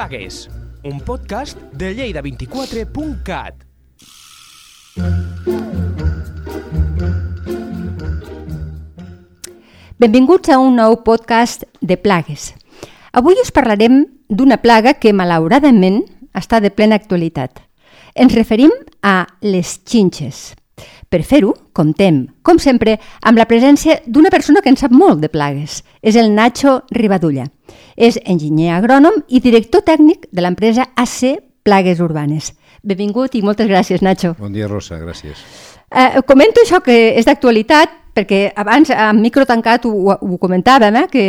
Plagues, un podcast de lleida24.cat. Benvinguts a un nou podcast de plagues. Avui us parlarem d'una plaga que, malauradament, està de plena actualitat. Ens referim a les xinxes. Per fer-ho, comptem, com sempre, amb la presència d'una persona que en sap molt de plagues. És el Nacho Ribadulla. És enginyer agrònom i director tècnic de l'empresa AC Plagues Urbanes. Benvingut i moltes gràcies, Nacho. Bon dia, Rosa, gràcies. Eh, comento això que és d'actualitat perquè abans, amb micro tancat, ho, ho comentàvem, eh, que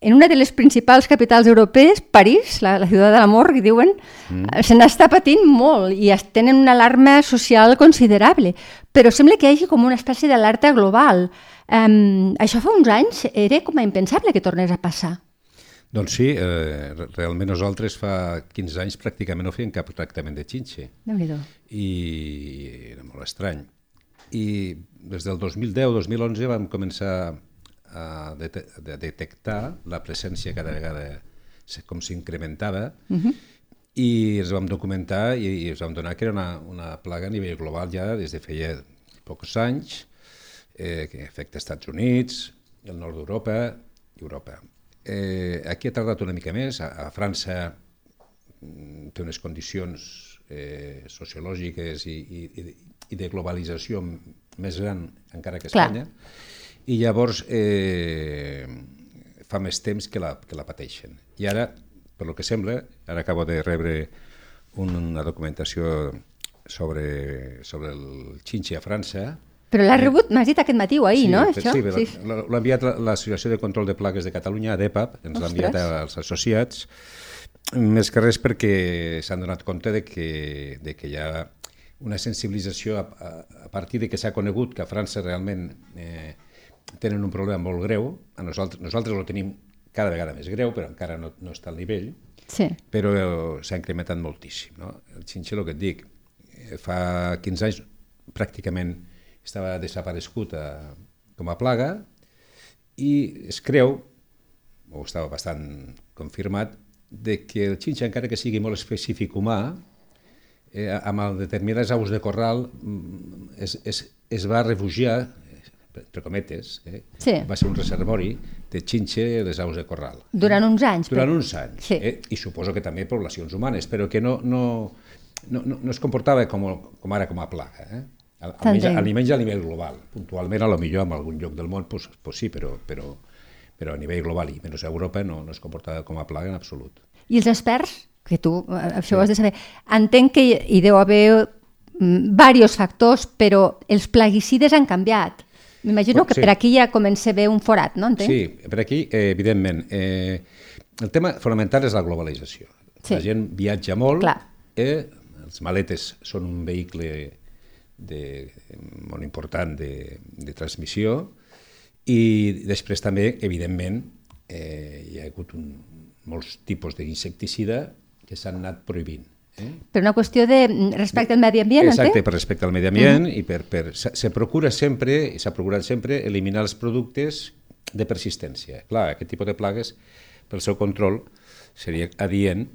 en una de les principals capitals europees, París, la, la ciutat de l'amor, que diuen, mm. se n'està patint molt i es tenen una alarma social considerable. Però sembla que hi hagi com una espècie d'alerta global. Um, això fa uns anys era com a impensable que tornés a passar. Doncs sí, eh, realment nosaltres fa 15 anys pràcticament no fèiem cap tractament de xinxe. I era molt estrany. I des del 2010-2011 vam començar a, de a detectar la presència cada vegada com s'incrementava uh -huh. i ens vam documentar i, i ens vam donar que era una, una plaga a nivell global ja des de feia pocs anys, eh, que afecta Estats Units, el nord d'Europa i Europa. Eh, aquí ha tardat una mica més, a, a França mm, té unes condicions eh, sociològiques i, i, i de globalització més gran encara que Espanya, Clar. i llavors eh, fa més temps que la, que la pateixen. I ara, per lo que sembla, ara acabo de rebre una documentació sobre, sobre el xinxe a França, però l'ha rebut, m'has dit aquest matí o ahir, sí, no? Això? Sí, sí. l'ha enviat l'Associació de Control de Plagues de Catalunya, ADEPAP, ens l'ha enviat als associats, més que res perquè s'han donat compte de que, de que hi ha una sensibilització a, a, a partir de que s'ha conegut que a França realment eh, tenen un problema molt greu, a nosaltres, nosaltres ho tenim cada vegada més greu, però encara no, no està al nivell, sí. però s'ha incrementat moltíssim. No? El xinxer, el que et dic, eh, fa 15 anys pràcticament estava desaparegut a, com a plaga i es creu, o estava bastant confirmat, de que el xinxa, encara que sigui molt específic humà, eh, amb determinades aus de corral mm, es, es, es va refugiar, entre cometes, eh? sí. va ser un reservori de xinxe les aus de corral. Durant uns anys. Durant però... uns anys. Sí. Eh? I suposo que també poblacions humanes, però que no, no, no, no, no es comportava com, com ara com a plaga. Eh? Almenys, almenys a nivell global. Puntualment, a lo millor en algun lloc del món, pues, pues sí, però, però, però a nivell global i menys a Europa no, no es comportava com a plaga en absolut. I els experts que tu eh, això ho has de saber. Entenc que hi deu haver diversos mm, factors, però els plaguicides han canviat. M'imagino que sí. per aquí ja comença a haver un forat, no? Entenc? Sí, per aquí, eh, evidentment. Eh, el tema fonamental és la globalització. Sí. La gent viatja molt, Clar. eh, els maletes són un vehicle de, molt important de, de transmissió i després també, evidentment, eh, hi ha hagut un, molts tipus d'insecticida que s'han anat prohibint. Eh? Per una qüestió de respecte al medi ambient, Exacte, entenc? per respecte al medi ambient -huh. i per, per, se procura sempre, i s'ha procurat sempre, eliminar els productes de persistència. Clar, aquest tipus de plagues, pel seu control, seria adient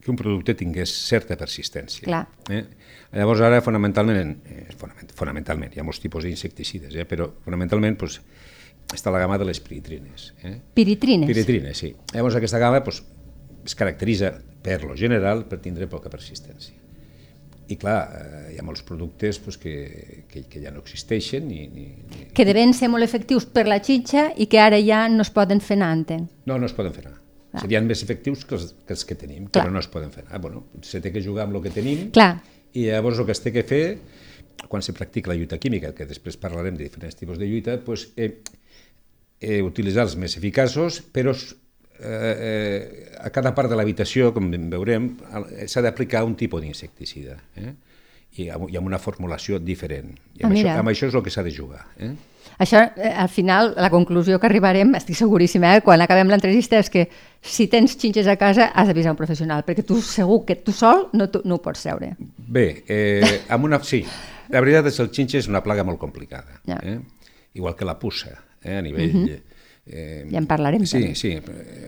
que un producte tingués certa persistència. Clar. Eh? Llavors ara, fonamentalment, eh, fonamentalment, hi ha molts tipus d'insecticides, eh? però fonamentalment pues, està la gamma de les piritrines. Eh? Piritrines? Piritrines, sí. Llavors aquesta gamma pues, es caracteritza per lo general per tindre poca persistència. I clar, eh, hi ha molts productes pues, que, que, que ja no existeixen. Ni, ni, ni... Que deven ser molt efectius per la xitxa i que ara ja no es poden fer anar, entenc. No, no es poden fer anar. Clar. Serien més efectius que els que, els que tenim, clar. però no es poden fer anar. Bueno, se té que jugar amb el que tenim clar. i llavors el que es té que fer, quan se practica la lluita química, que després parlarem de diferents tipus de lluita, pues, eh, eh, utilitzar els més eficaços, però eh, eh, a cada part de l'habitació, com veurem, s'ha d'aplicar un tipus d'insecticida. Eh? I, amb, I amb una formulació diferent. I amb, ah, això, amb això és el que s'ha de jugar. Eh? Això, eh, al final, la conclusió que arribarem, estic seguríssima, eh, quan acabem l'entrevista, és que si tens xinxes a casa has d'avisar un professional, perquè tu segur que tu sol no, tu, no ho pots treure. Bé, eh, amb una, sí, la veritat és que el xinxe és una plaga molt complicada, ja. eh? igual que la puça, eh, a nivell... Uh -huh Eh, ja en parlarem. Sí, també. sí,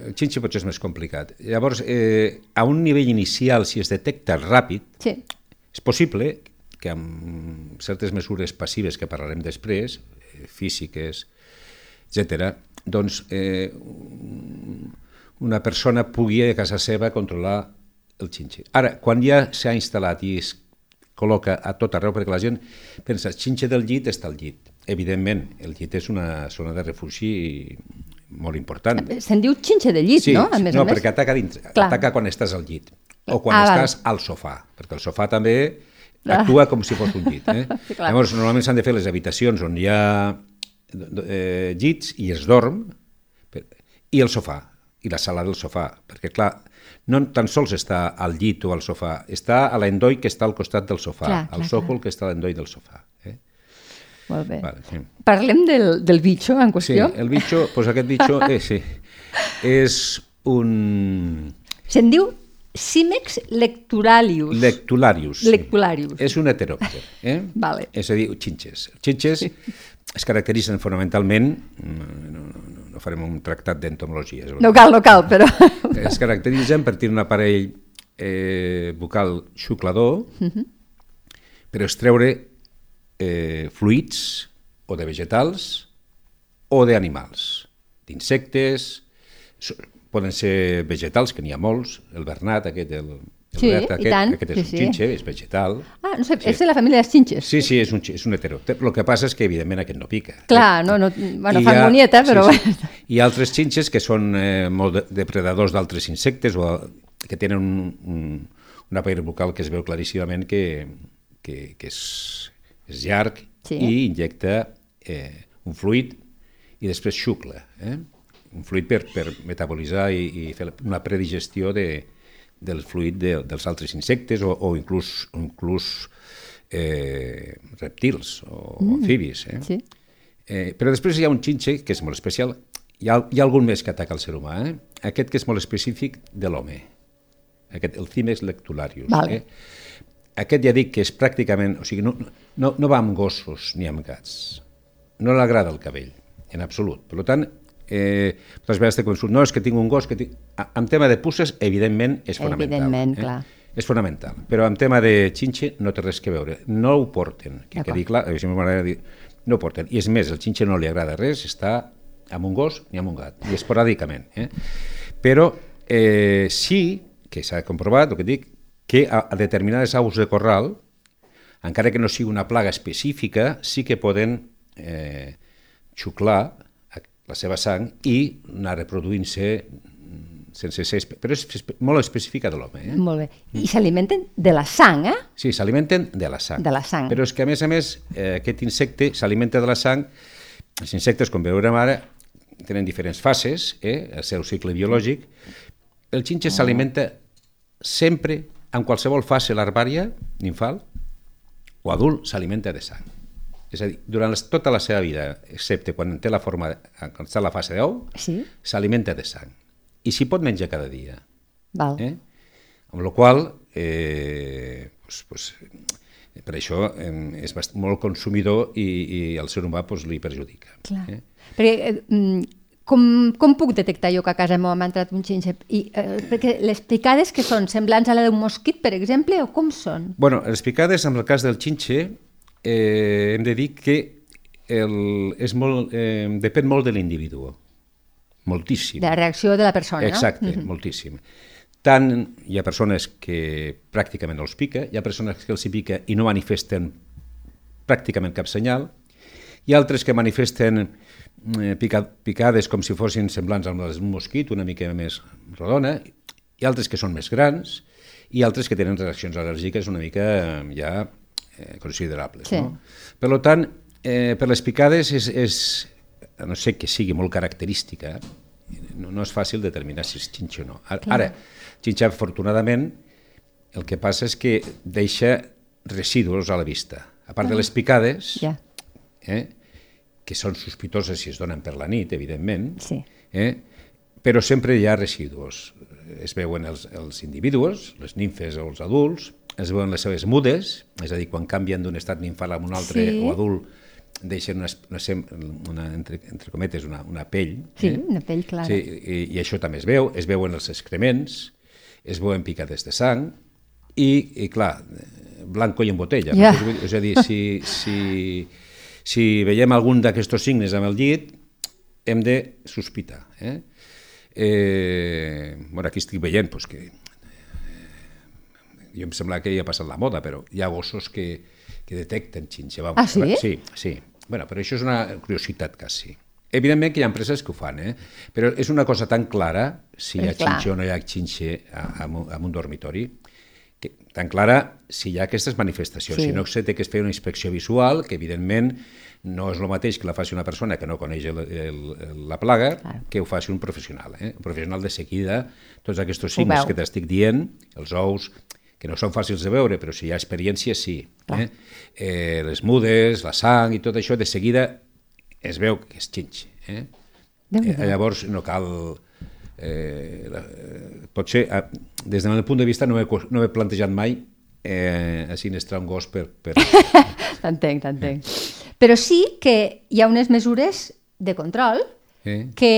el xinxe potser és més complicat. Llavors, eh, a un nivell inicial, si es detecta ràpid, sí. És possible que amb certes mesures passives que parlarem després, eh, físiques, etc., doncs eh, una persona pugui a casa seva controlar el xinxe. Ara, quan ja s'ha instal·lat i es col·loca a tot arreu, perquè la gent pensa, el xinxe del llit està al llit. Evidentment, el llit és una zona de refugi molt important. Se'n diu xinxe de llit, sí, no? A més no, a més. perquè ataca, dintre, ataca quan estàs al llit o quan ah, estàs val. al sofà, perquè el sofà també ah. actua com si fos un llit. Eh? sí, Llavors, normalment s'han de fer les habitacions on hi ha eh, llits i es dorm, i el sofà, i la sala del sofà, perquè clar, no tan sols està al llit o al sofà, està a l'endoi que està al costat del sofà, clar, al sòcol clar. que està a l'endoi del sofà. Eh? Molt bé. Vale, sí. Parlem del, del bitxo en qüestió? Sí, el bitxo, doncs aquest bitxo eh, sí, és un... Se'n diu Cimex lecturalius. Lectularius. Lectularius. És un heteròpter. Eh? vale. És a dir, xinxes. Xinxes sí. es caracteritzen fonamentalment, no, no, no, no farem un tractat d'entomologia. No cal, no cal, però... Es caracteritzen per tenir un aparell eh, bucal xuclador uh mhm. -huh. per extreure eh, fluids o de vegetals o d'animals, d'insectes, poden ser vegetals, que n'hi ha molts, el bernat, aquest, el, el sí, verd, aquest, tant, aquest és sí, un sí. xinxe, és vegetal. Ah, no sé, sí. és de la família dels xinxes. Sí, sí, és un, és un hetero. El que passa és que, evidentment, aquest no pica. Clar, eh? no, no, bueno, fa monieta, però... Sí, sí. Hi ha altres xinxes que són eh, molt depredadors d'altres insectes o que tenen un, un, un aparell bucal que es veu claríssimament que, que, que és, és llarg sí. i injecta eh, un fluid i després xucla. Eh? Un fluid per, per metabolitzar i, i fer una predigestió de, del fluid de, dels altres insectes o, o inclús, inclús eh, reptils o mm. amfibis. Eh? Sí. Eh, però després hi ha un xinxe que és molt especial. Hi ha, hi ha algun més que ataca el ser humà. Eh? Aquest que és molt específic de l'home. Aquest, el Cimex lectularius. Vale. Eh? Aquest ja dic que és pràcticament... O sigui, no, no, no va amb gossos ni amb gats. No l'agrada el cabell, en absolut. Per tant, eh, moltes vegades te consult, no, és que tinc un gos que tinc... En tema de pusses, evidentment, és fonamental. Evidentment, eh? clar. És fonamental, però en tema de xinxe no té res que veure. No ho porten, que quedi clar, això m'agrada dir, no ho porten. I és més, el xinxe no li agrada res, està amb un gos ni amb un gat, i esporàdicament. Eh? Però eh, sí que s'ha comprovat, el que dic, que a, a determinades aus de corral, encara que no sigui una plaga específica, sí que poden eh, xuclar la seva sang i anar reproduint-se sense ser... Però és molt específica de l'home. Eh? Molt bé. I s'alimenten de la sang, eh? Sí, s'alimenten de la sang. De la sang. Però és que, a més a més, eh, aquest insecte s'alimenta de la sang. Els insectes, com veurem ara, tenen diferents fases, eh? el seu cicle biològic. El xinxe oh. s'alimenta sempre, en qualsevol fase larvària, ninfal o adult, s'alimenta de sang. És a dir, durant tota la seva vida, excepte quan té la forma, quan està a la fase d'ou, s'alimenta sí? de sang. I s'hi pot menjar cada dia. Val. Eh? Amb la qual eh, pues, pues, per això eh, és molt consumidor i, i el ser humà pues, li perjudica. Clar. Eh? Perquè, eh, com, com puc detectar jo que a casa meva m'ha entrat un xinxe? I, eh, perquè les picades que són semblants a la d'un mosquit, per exemple, o com són? Bueno, les picades, en el cas del xinxe, eh, hem de dir que el, és molt, eh, depèn molt de l'individu, moltíssim. De la reacció de la persona, Exacte, no? Exacte, moltíssim. Tant hi ha persones que pràcticament no els pica, hi ha persones que els hi pica i no manifesten pràcticament cap senyal, hi ha altres que manifesten eh, pica, picades com si fossin semblants amb d'un mosquit, una mica més rodona, hi ha altres que són més grans, i altres que tenen reaccions al·lèrgiques una mica eh, ja eh, considerables. Sí. No? Per tant, eh, per les picades és, és, a no sé que sigui molt característica, no, no és fàcil determinar si és xinxa o no. Ara, ara xinxa, afortunadament, el que passa és que deixa residus a la vista. A part ah. de les picades, ja. eh, que són sospitoses si es donen per la nit, evidentment, sí. eh, però sempre hi ha residus. Es veuen els, els individus, les nimfes o els adults, es veuen les seves mudes, és a dir, quan canvien d'un estat ninfal a un altre sí. o adult, deixen una, una, una entre, entre cometes, una, una pell. Sí, eh? una pell clara. Sí, i, i això també es veu, es veuen els excrements, es veuen picades de sang, i, i clar, blanco i en botella. Yeah. No? És a dir, si, si, si veiem algun d'aquests signes amb el llit, hem de sospitar. Eh? Eh, bueno, aquí estic veient pues, que jo em sembla que ja ha passat la moda, però hi ha gossos que, que detecten xinxa. Ah, sí? Sí, sí. Bueno, però això és una curiositat quasi. Evidentment que hi ha empreses que ho fan, eh? però és una cosa tan clara si hi ha xinxa o no hi ha xinxa en un, dormitori, que, tan clara si hi ha aquestes manifestacions. Sí. Si no se té que es fer una inspecció visual, que evidentment no és el mateix que la faci una persona que no coneix el, el, la plaga claro. que ho faci un professional. Eh? Un professional de seguida, tots aquests signes que t'estic dient, els ous, que no són fàcils de veure, però si hi ha experiència, sí. Eh? Eh, les mudes, la sang i tot això, de seguida es veu que és xinx. Eh? eh, llavors no cal... Eh, la, eh, potser, eh, des del meu punt de vista, no he, no he plantejat mai eh, sinestrar un gos per... per... t'entenc, t'entenc. Eh. Però sí que hi ha unes mesures de control eh? que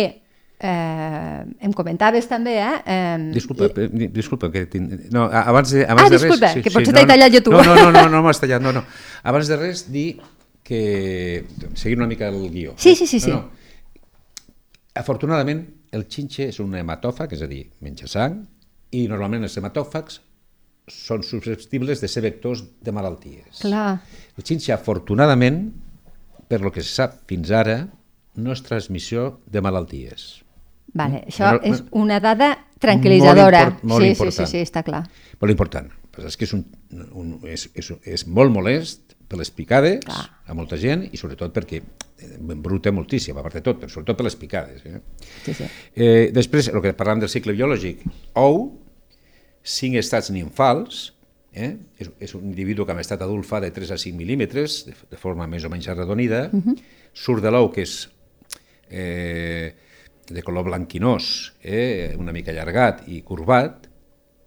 Eh, em comentaves també, eh? eh disculpa, i... disculpa, que tinc... no, abans de, abans ah, de disculpa, res... Sí, que potser sí, t'he no, tallat jo tu. No, no, no, no, no m'has tallat, no, no. Abans de res, dir que... Seguir una mica el guió. Sí, sí, sí. sí. No, no. Afortunadament, el xinxe és un hematòfag, és a dir, menja sang, i normalment els hematòfags són susceptibles de ser vectors de malalties. Clar. El xinxe, afortunadament, per lo que se sap fins ara, no és transmissió de malalties. Vale, mm. això no, és una dada tranquil·litzadora. Molt, import, molt sí, important. Sí, sí, sí, està clar. Molt important. Però és que és, un, un, és, és, és molt molest per les picades clar. a molta gent i sobretot perquè embruta moltíssim, a part de tot, però sobretot per les picades. Eh? Sí, sí. Eh, després, el que parlàvem del cicle biològic, ou, cinc estats nimfals, eh? és, és un individu que amb estat adult fa de 3 a 5 mil·límetres, de, de forma més o menys arredonida, uh mhm. -huh. surt de l'ou, que és eh, de color blanquinós, eh, una mica allargat i curvat,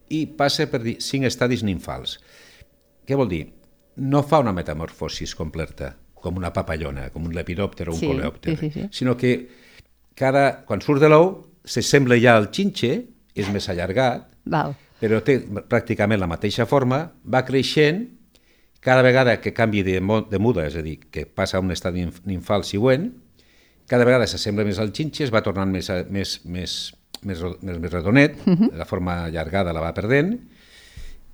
i passa per cinc estadis nimfals. Què vol dir? No fa una metamorfosis completa, com una papallona, com un lepidòpter o un sí, coleòpter, sí, sí, sí. sinó que cada, quan surt de l'ou s'assembla ja al xinxe, és més allargat, Val. però té pràcticament la mateixa forma, va creixent, cada vegada que canvi de, de muda, és a dir, que passa a un estat nimfal següent, cada vegada s'assembla més al xinxe, es va tornant més, més, més, més, més, més redonet, uh. -huh. la forma allargada la va perdent,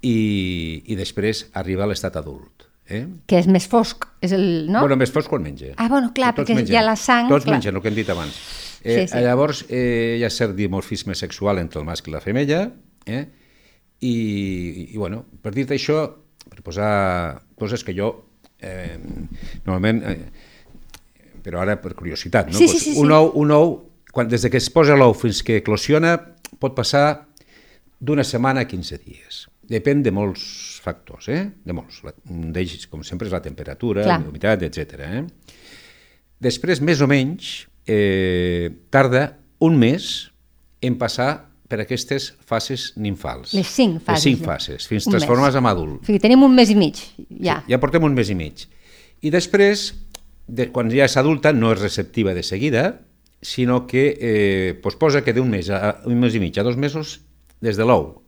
i, i després arriba a l'estat adult. Eh? Que és més fosc, és el, no? Bueno, més fosc quan menja. Ah, bueno, clar, Tots perquè mengen. hi ha la sang... Tots clar. mengen, el que hem dit abans. Eh, sí, sí. Llavors, eh, hi ha cert dimorfisme sexual entre el mascle i la femella, eh? I, i, bueno, per dir-te això, per posar coses que jo eh, normalment... Eh, però ara per curiositat, no? Sí, sí, sí, un ou, un ou quan, des de que es posa l'ou fins que eclosiona, pot passar d'una setmana a 15 dies. Depèn de molts factors, eh? de molts. Un d'ells, com sempre, és la temperatura, la humitat, etc. Eh? Després, més o menys, eh, tarda un mes en passar per aquestes fases nimfals. Les cinc fases. Les cinc fases, fins transformes en adult. O sigui, tenim un mes i mig, ja. Sí, ja portem un mes i mig. I després de, quan ja és adulta, no és receptiva de seguida, sinó que eh, pues posa que d'un mes a un mes i mig a dos mesos, des de l'ou,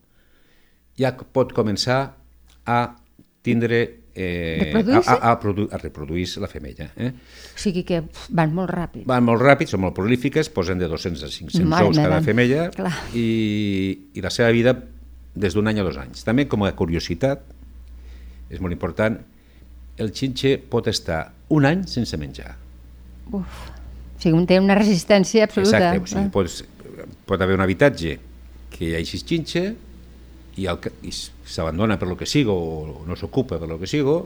ja pot començar a tindre eh, a, a, a, produ a reproduir la femella. Eh? O sigui que van molt ràpid. Van molt ràpid, són molt prolífiques, posen de 200 a 500 Mare ous cada femella i, i la seva vida des d'un any a dos anys. També com a curiositat, és molt important, el xinxe pot estar un any sense menjar. Uf, o sigui, té una resistència absoluta. Exacte, o sigui, eh? pots, pot haver un habitatge que hi hagi xinxe i, el, i s'abandona per lo que sigo o no s'ocupa per lo que sigo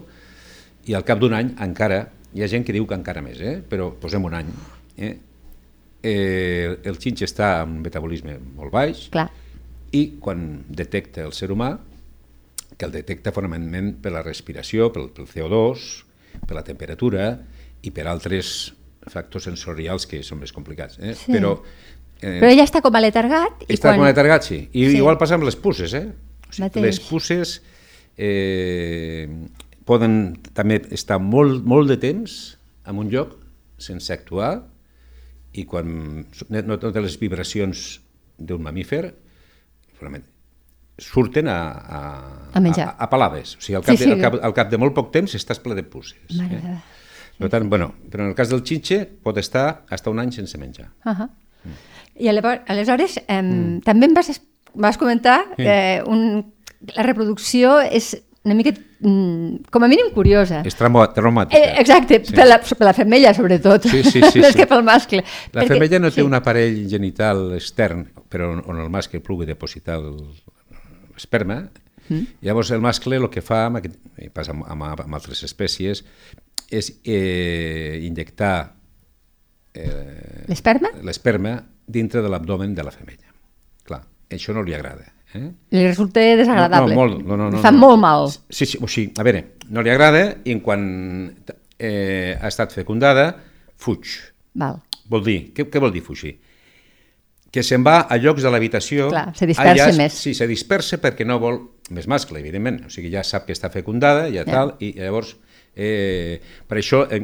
i al cap d'un any encara, hi ha gent que diu que encara més, eh? però posem un any. Eh? Eh, el xinxe està en un metabolisme molt baix Clar. i quan detecta el ser humà que el detecta fonamentalment per la respiració, pel, pel CO2, per la temperatura i per altres factors sensorials que són més complicats. Eh? Sí. Però, eh, Però ella està com a letargat. I està quan... com a letargat, sí. I sí. igual passa amb les puces. Eh? O sigui, les puces eh, poden també estar molt, molt de temps en un lloc sense actuar i quan no, no té les vibracions d'un mamífer, surten a, a, a, menjar. a, a palades. O sigui, al cap, sí, sí. De, al, cap, al cap de molt poc temps estàs ple de puces. Eh? Per tant, bueno, però en el cas del xinxe pot estar hasta un any sense menjar. Uh -huh. mm. I aleshores, eh, mm. també em vas, vas comentar que eh, un, la reproducció és una mica, mm, com a mínim, curiosa. És traumàtica. Eh, exacte, sí. per, la, per la femella, sobretot, sí, sí, sí, més sí. que pel mascle. La perquè, femella no té sí. un aparell genital extern, però on el mascle pugui depositar l'esperma, mm. llavors el mascle el que fa, amb aquest, passa amb, amb, amb altres espècies, és eh, injectar eh, l'esperma l'esperma dintre de l'abdomen de la femella. Clar, això no li agrada. Eh? Li resulta desagradable. No, no, molt, no, no, no, Fa no. molt mal. Sí, sí, o sigui, a veure, no li agrada i en quan eh, ha estat fecundada, fuig. Val. Vol dir, què, què vol dir fugir? Que se'n va a llocs de l'habitació... Clar, se dispersa allà, més. Sí, se dispersa perquè no vol més mascle, evidentment. O sigui, ja sap que està fecundada, ja, ja. tal, i llavors... Eh, per això eh,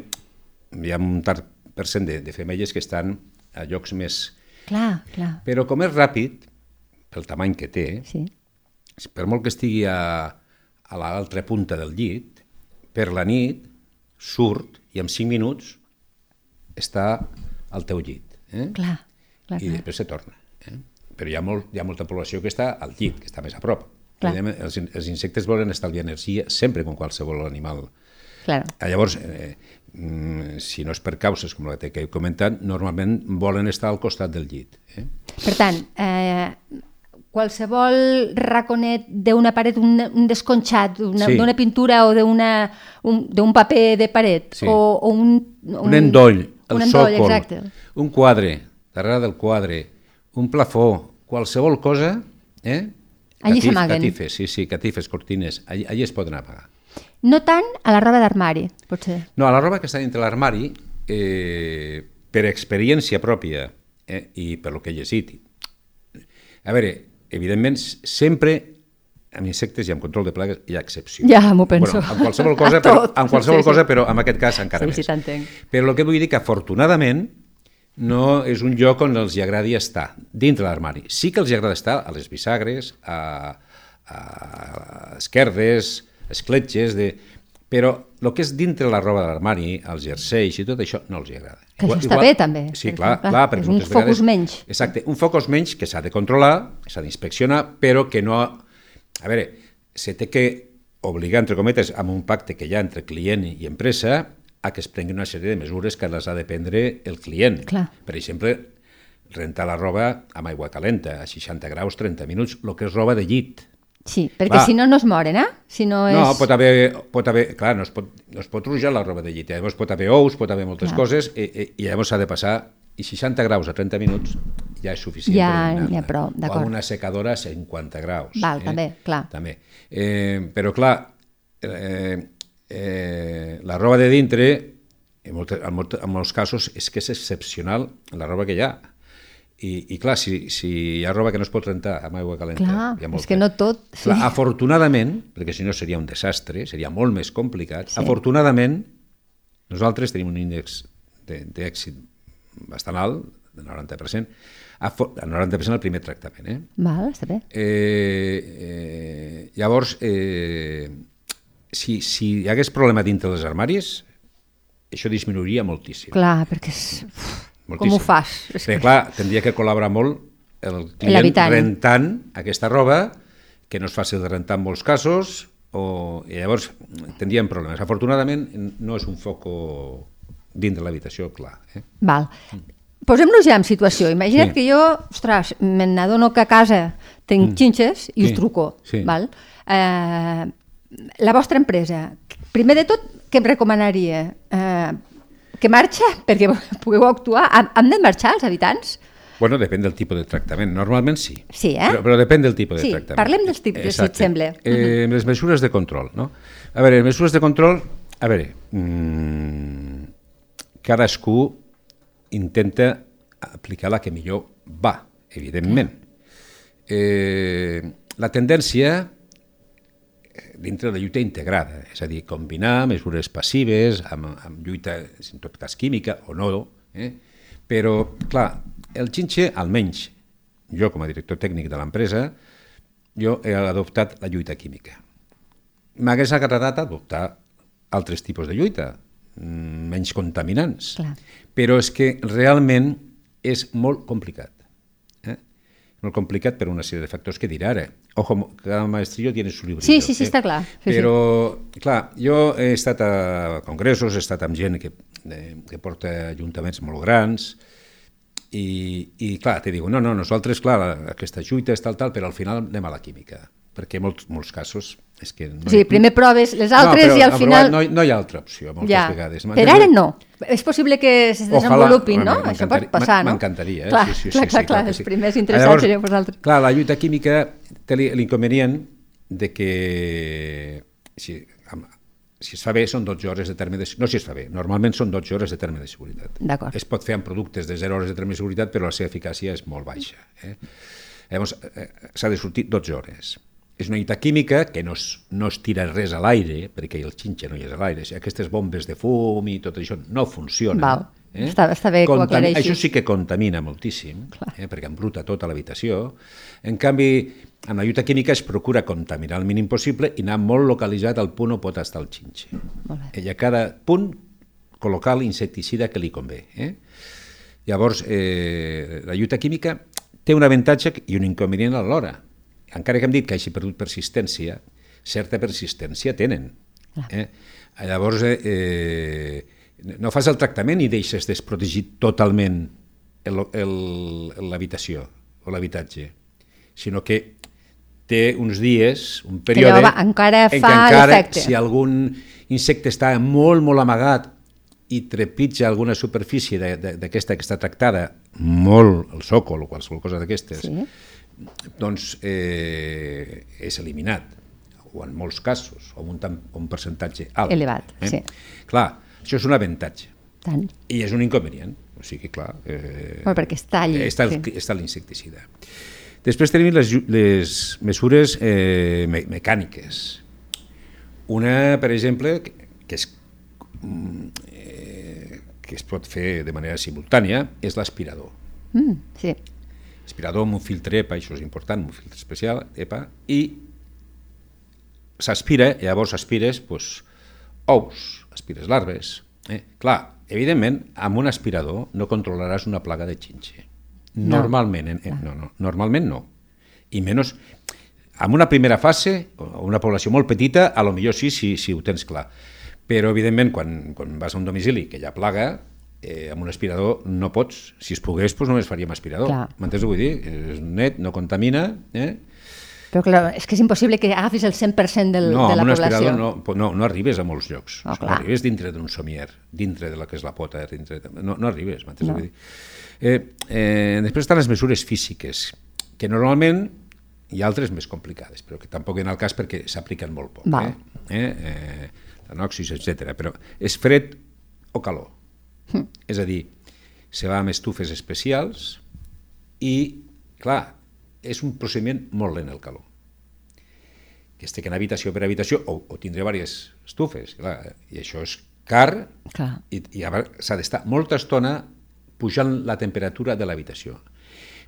hi ha un tard percent de, de femelles que estan a llocs més... Clar, clar. Però com és ràpid, pel tamany que té, sí. per molt que estigui a, a l'altra punta del llit, per la nit surt i en 5 minuts està al teu llit. Eh? Clar, clar, I després se torna. Eh? Però hi ha, molt, hi ha molta població que està al llit, que està més a prop. Els, els insectes volen estalviar energia sempre com qualsevol animal. Claro. Llavors, eh, mm, si no és per causes com la que he comentat, normalment volen estar al costat del llit. Eh? Per tant, eh, qualsevol raconet d'una paret, un, un desconxat, d'una sí. pintura o d'un paper de paret, sí. o, o un, un... Un endoll, el un endoll, sòcol, exacte. un quadre, darrere del quadre, un plafó, qualsevol cosa, eh? Allí s'amaguen. Catifes, sí, sí, catifes, cortines, allí, allí es poden apagar. No tant a la roba d'armari, potser. No, a la roba que està dintre l'armari, eh, per experiència pròpia eh, i per lo que he llegit. A veure, evidentment, sempre amb insectes i amb control de plagues hi ha excepció. Ja, m'ho penso. Bueno, amb qualsevol cosa, però, amb qualsevol sí, sí. cosa, però en aquest cas encara sí, més. Sí, t'entenc. Però el que vull dir que, afortunadament, no és un lloc on els agradi estar, dintre l'armari. Sí que els agrada estar a les bisagres, a, a esquerdes, escletxes, de... però el que és dintre la roba de l'armari, els jerseis i tot això, no els agrada. Que això està igual, bé, també. Sí, clar, clar, clar perquè és un focus vegades, menys. Exacte, un focus menys que s'ha de controlar, s'ha d'inspeccionar, però que no... A veure, se té que obligar, entre cometes, amb un pacte que hi ha entre client i empresa, a que es prengui una sèrie de mesures que les ha de prendre el client. Clar. Per exemple, rentar la roba amb aigua calenta, a 60 graus, 30 minuts, el que és roba de llit. Sí, perquè clar. si no, no es moren, eh? Si no, és... no pot, haver, pot haver... Clar, no es pot, no es pot rujar la roba de llit. Llavors pot haver ous, pot haver moltes clar. coses, i, i, i llavors s'ha de passar... I 60 graus a 30 minuts ja és suficient ja, per ja prou, d'acord. O una secadora a 50 graus. Val, eh? també, clar. També. Eh, però, clar, eh, eh, la roba de dintre, en, molt, en, molt, en molts casos, és que és excepcional la roba que hi ha i, i clar, si, si hi ha roba que no es pot rentar amb aigua calenta... Clar, hi ha molt és que no tot... Sí. Clar, afortunadament, perquè si no seria un desastre, seria molt més complicat, sí. afortunadament nosaltres tenim un índex d'èxit bastant alt, de 90%, el 90% el primer tractament. Eh? Val, està bé. Eh, eh, llavors, eh, si, si hi hagués problema dintre dels armaris, això disminuiria moltíssim. Clar, perquè és... Moltíssim. Com ho fas? És que... clar, tindria que col·laborar molt el client rentant aquesta roba, que no és fàcil de rentar en molts casos, o, i llavors tindríem problemes. Afortunadament, no és un foco dins de l'habitació, clar. Eh? Val. Posem-nos ja en situació. Imagina't sí. que jo, ostres, me n'adono que a casa tinc mm. xinxes i sí. us truco. Sí. Val? Eh, la vostra empresa, primer de tot, què em recomanaria? Eh, que marxa perquè pugueu actuar. Han de marxar els habitants? Bueno, depèn del tipus de tractament. Normalment sí. Sí, eh? Però, però depèn del tipus sí, de tractament. parlem dels tipus, Exacte. si et sembla. Eh, les mesures de control, no? A veure, les mesures de control... A veure, mmm, cadascú intenta aplicar la que millor va, evidentment. Eh, la tendència dintre de la lluita integrada, és a dir, combinar mesures passives amb, amb lluita, en tot cas, química o no, eh? però, clar, el xinxe, almenys jo com a director tècnic de l'empresa, jo he adoptat la lluita química. M'hagués agradat adoptar altres tipus de lluita, mm, menys contaminants, Clar. però és que realment és molt complicat molt complicat per una sèrie de factors que dirà ara. Ojo, cada maestrillo tiene su librillo. Sí, sí, sí, eh? està clar. Sí, Però, sí. clar, jo he estat a congressos, he estat amb gent que, eh, que porta ajuntaments molt grans, i, i clar, te diu, no, no, nosaltres, clar, aquesta lluita és tal, tal, però al final anem a la química, perquè en molts, molts casos és que no sí, primer proves les altres no, però, i al final... No, no hi ha altra opció, moltes ja. vegades. Per ara no. És possible que es desenvolupin, no? Això pot passar, no? M'encantaria, eh? Clar, sí, sí, clar, sí, clar, sí, clar, els sí. primers interessats Llavors, sereu vosaltres. Clar, la lluita química té l'inconvenient de que si, si es fa bé són 12 hores de terme de... No si es fa bé, normalment són 12 hores de terme de seguretat. D'acord. Es pot fer amb productes de 0 hores de terme de seguretat, però la seva eficàcia és molt baixa. Eh? Llavors, eh, s'ha de sortir 12 hores és una lluita química que no es, no es tira res a l'aire, perquè el xinxa no hi és a l'aire. Aquestes bombes de fum i tot això no funcionen. Val. Eh? Està, està bé Contam que ho aclareixis. Això sí que contamina moltíssim, eh? perquè embruta tota l'habitació. En canvi, amb la lluita química es procura contaminar el mínim possible i anar molt localitzat al punt on pot estar el xinxa. I a cada punt col·locar l'insecticida que li convé. Eh? Llavors, eh, la lluita química té un avantatge i un inconvenient alhora encara que hem dit que hagi perdut persistència, certa persistència tenen. Eh? Llavors, eh, eh, no fas el tractament i deixes desprotegit totalment l'habitació o l'habitatge, sinó que té uns dies, un període... Però encara fa encara, l'efecte. Si algun insecte està molt, molt amagat i trepitja alguna superfície d'aquesta que està tractada, molt el sòcol o qualsevol cosa d'aquestes, sí doncs eh, és eliminat, o en molts casos, o un, un percentatge alt. Elevat, eh? sí. Clar, això és un avantatge. Tant. I és un inconvenient. O sigui, clar... Eh, bueno, perquè està allí. Està, sí. està l'insecticida. Després tenim les, les mesures eh, me mecàniques. Una, per exemple, que, que, és, mm, eh, que es pot fer de manera simultània, és l'aspirador. Mm, sí aspirador amb un filtre EPA, això és important, un filtre especial, EPA, i s'aspira, llavors aspires pues, ous, aspires larves. Eh? Clar, evidentment, amb un aspirador no controlaràs una plaga de xinxe. No. Normalment, eh, no, no, normalment no. I menys, amb una primera fase, una població molt petita, a lo millor sí, sí, sí ho tens clar. Però, evidentment, quan, quan vas a un domicili que hi ha plaga, eh, amb un aspirador no pots. Si es pogués, doncs només faríem aspirador. M'entens què vull dir? És net, no contamina, eh? Però clar, és que és impossible que agafis el 100% del, no, de la població. No, no, no arribes a molts llocs. No, no arribes dintre d'un somier, dintre de la que és la pota, dintre de... no, no arribes, m'entens no. dir? Eh, eh, després estan les mesures físiques, que normalment hi ha altres més complicades, però que tampoc en el cas perquè s'apliquen molt poc. Val. Eh? Eh, eh, l'anoxis, etc. Però és fred o calor. Mm. És a dir, se va amb estufes especials i, clar, és un procediment molt lent el calor. Que estic en habitació per habitació o, o tindré diverses estufes, clar, i això és car clar. i, i s'ha d'estar molta estona pujant la temperatura de l'habitació.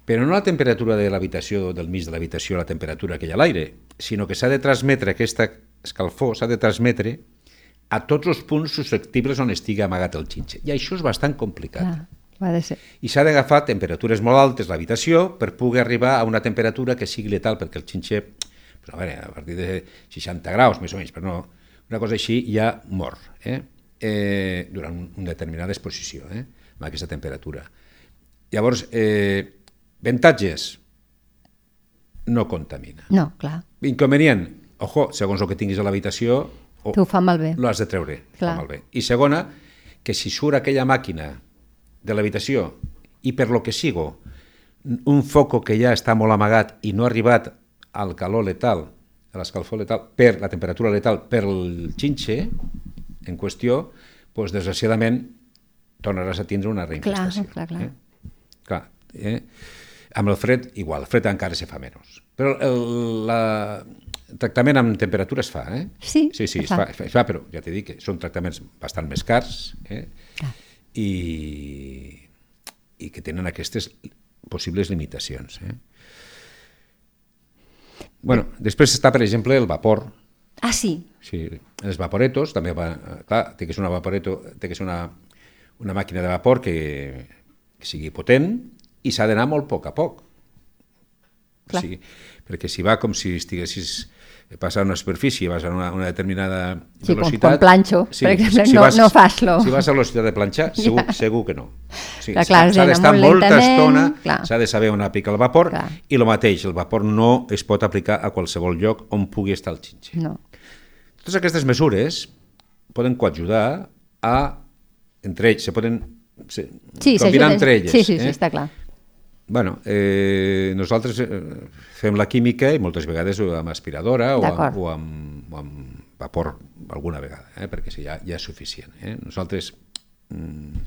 Però no la temperatura de l'habitació, del mig de l'habitació, la temperatura que hi ha a l'aire, sinó que s'ha de transmetre aquesta escalfor, s'ha de transmetre a tots els punts susceptibles on estigui amagat el xinxe. I això és bastant complicat. Clar, ha de ser. I s'ha d'agafar temperatures molt altes l'habitació per poder arribar a una temperatura que sigui letal, perquè el xinxe, però a, veure, a partir de 60 graus més o menys, però no, una cosa així ja mor, eh? Eh, durant una determinada exposició, eh? amb aquesta temperatura. Llavors, eh, avantatges, no contamina. No, clar. Inconvenient, ojo, segons el que tinguis a l'habitació, que ho fa malbé. L'has de treure, Clar. fa malbé. I segona, que si surt aquella màquina de l'habitació i per lo que sigo, un foco que ja està molt amagat i no ha arribat al calor letal, a l'escalfor letal, per la temperatura letal, per el xinxe en qüestió, doncs, desgraciadament, tornaràs a tindre una reinfestació. Clar, clar, clar. Eh? clar eh? Amb el fred, igual, el fred encara se fa menys. Però el, la, tractament amb temperatura es fa, eh? Sí, sí, sí es, fa. Es, fa, es fa, però ja t'he dit que són tractaments bastant més cars eh? Ah. I, i que tenen aquestes possibles limitacions. Eh? Bueno, després està, per exemple, el vapor. Ah, sí? Sí, els vaporetos, també va... Clar, té que ser una vaporeto, té que ser una, una màquina de vapor que, que sigui potent i s'ha d'anar molt a poc a poc. Clar. O sigui, perquè si va com si estiguessis passar una superfície, vas a una, una determinada sí, velocitat... Sí, quan planxo, sí, per exemple, si no, vas, no fas-lo. Si vas a la velocitat de planxar, segur, ja. segur que no. Sí, s'ha d'estar molta estona, s'ha de saber on aplicar el vapor, clar. i el mateix, el vapor no es pot aplicar a qualsevol lloc on pugui estar el xinxe. No. Totes aquestes mesures poden coajudar a, entre ells, se poden se, sí, combinar entre elles. Sí, sí, sí, eh? està clar bueno, eh, nosaltres eh, fem la química i moltes vegades amb aspiradora o amb, o, amb, o amb vapor alguna vegada, eh, perquè si ja, ja és suficient. Eh? Nosaltres, mm,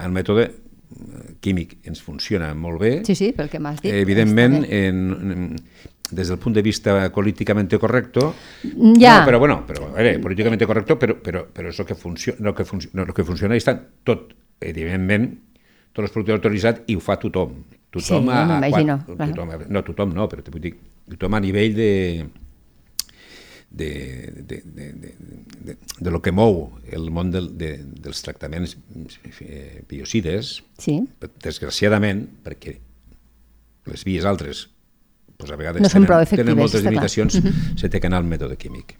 el mètode eh, químic ens funciona molt bé. Sí, sí, pel que m'has dit. Evidentment, en, en, des del punt de vista políticament correcte, ja. no, però bueno, però, a veure, políticament correcte, però, però, però és el que, funcio el que, func no, el que funciona i està tot, evidentment, productes autoritzats i ho fa tothom. Tothom sí, a, m'imagino. Tothom, no, tothom no, però vull dir, tothom a nivell de, de, de, de, de, de, de lo que mou el món del, de, dels tractaments eh, biocides, sí. desgraciadament, perquè les vies altres pues a vegades no tenen, tenen moltes limitacions, uh -huh. se té que anar al mètode químic.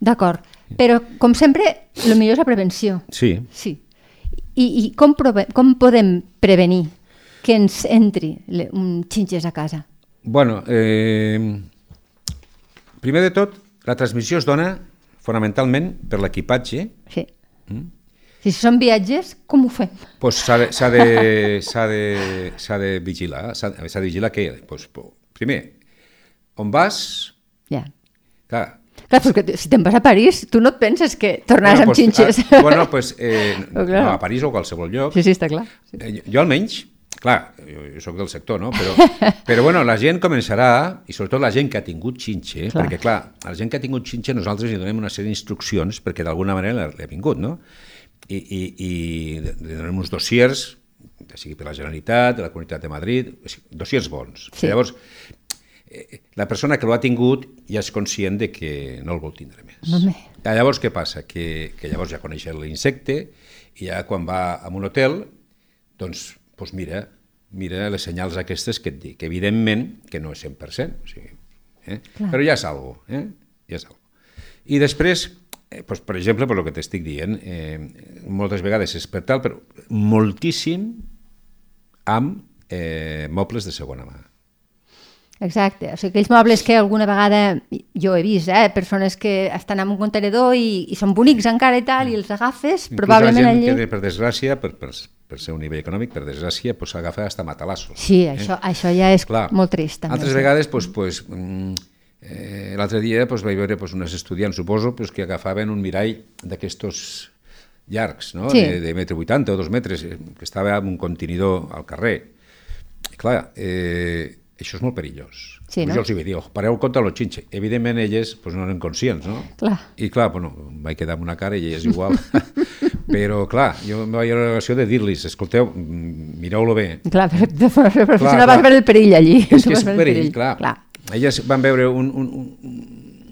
D'acord, però com sempre, el millor és la prevenció. Sí. sí. I, i com, prove, com podem prevenir que ens entri un xinxes a casa? Bueno, eh, primer de tot, la transmissió es dona fonamentalment per l'equipatge. Sí. Mm? Si són viatges, com ho fem? Pues s'ha de, de, de, de vigilar. S'ha de vigilar què? Pues, primer, on vas... Ja. Clar, Clar, perquè si te'n vas a París, tu no et penses que tornaràs bueno, amb pues, xinxes. A, bueno, pues, eh, no, a París o a qualsevol lloc. Sí, sí, està clar. Sí. Eh, jo almenys Clar, jo, jo sóc del sector, no? Però, però bueno, la gent començarà, i sobretot la gent que ha tingut xinxe, clar. perquè clar, la gent que ha tingut xinxe nosaltres li donem una sèrie d'instruccions perquè d'alguna manera li ha vingut, no? I, i, i li donem uns dossiers, ja sigui per la Generalitat, de la Comunitat de Madrid, dossiers bons. Sí. Llavors, la persona que l'ha tingut ja és conscient de que no el vol tindre més. No llavors, què passa? Que, que llavors ja coneix l'insecte i ja quan va a un hotel, doncs doncs mira, mira les senyals aquestes que et dic, que evidentment que no és 100%, o sigui, eh? però ja és algo, eh? ja és algo. I després, eh, doncs, per exemple, per el que t'estic dient, eh, moltes vegades és per tal, però moltíssim amb eh, mobles de segona mà. Exacte, o sigui, aquells mobles que alguna vegada jo he vist, eh, persones que estan en un contenedor i, i són bonics encara i tal, i els agafes, Inclús probablement allí... Que, per desgràcia, per, per, per ser un nivell econòmic, per desgràcia, pues, s'agafa fins matalassos. Sí, eh? això, això ja és Clar, molt trist. També, altres sí. vegades, pues, pues, mm, eh, l'altre dia pues, vaig veure pues, unes estudiants, suposo, pues, que agafaven un mirall d'aquestos llargs, no? sí. de, de metre 80 o dos metres, eh, que estava en un contenidor al carrer. I, clar, eh, això és molt perillós. Sí, no? Jo els hi vaig dir, oh, pareu compte amb el xinxe. Evidentment, elles pues, no eren conscients, no? Clar. I clar, bueno, vaig quedar amb una cara i elles igual. Però, clar, jo em vaig a la relació de dir-los, escolteu, mireu-lo bé. Clar, però, però, però clar, si no vas veure el perill allí. És que és perill, perill, clar. clar. Elles van veure un, un, un,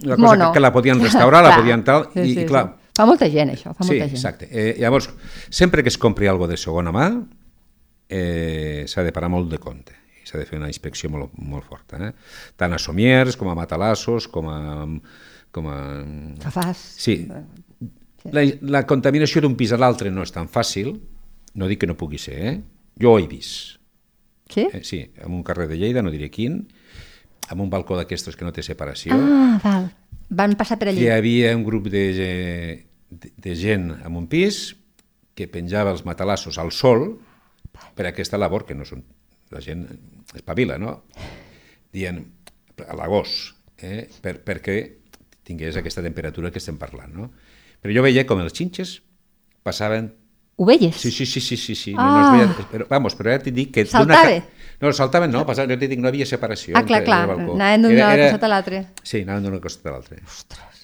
una cosa Mono. que, que la podien restaurar, la podien tal, sí, i, sí, i clar... Sí. Fa molta gent, això, fa sí, molta gent. exacte. Eh, llavors, sempre que es compri alguna de segona mà, eh, s'ha de parar molt de compte s'ha de fer una inspecció molt, molt forta, eh? tant a somiers com a matalassos, com a... Com a... Cafàs. Sí. La, la contaminació d'un pis a l'altre no és tan fàcil, no dic que no pugui ser, eh? jo ho he vist. Sí? Eh, sí, en un carrer de Lleida, no diré quin, amb un balcó d'aquestos que no té separació. Ah, val. Van passar per allí. Hi havia un grup de, de, de gent en un pis que penjava els matalassos al sol per aquesta labor, que no són la gent espavila, no? Dient a l'agost, eh? per, perquè tingués aquesta temperatura que estem parlant, no? Però jo veia com els xinxes passaven ovelles. Sí, sí, sí, sí, sí, sí. Ah. No, no es veia, però, vamos, però ja t'he dit que... Saltava? ca- No, saltaven no, passava, jo t'he dit que no havia separació. Ah, clar, entre clar, anaven d'un costat a l'altre. Sí, anaven d'una costat a l'altre. Ostres.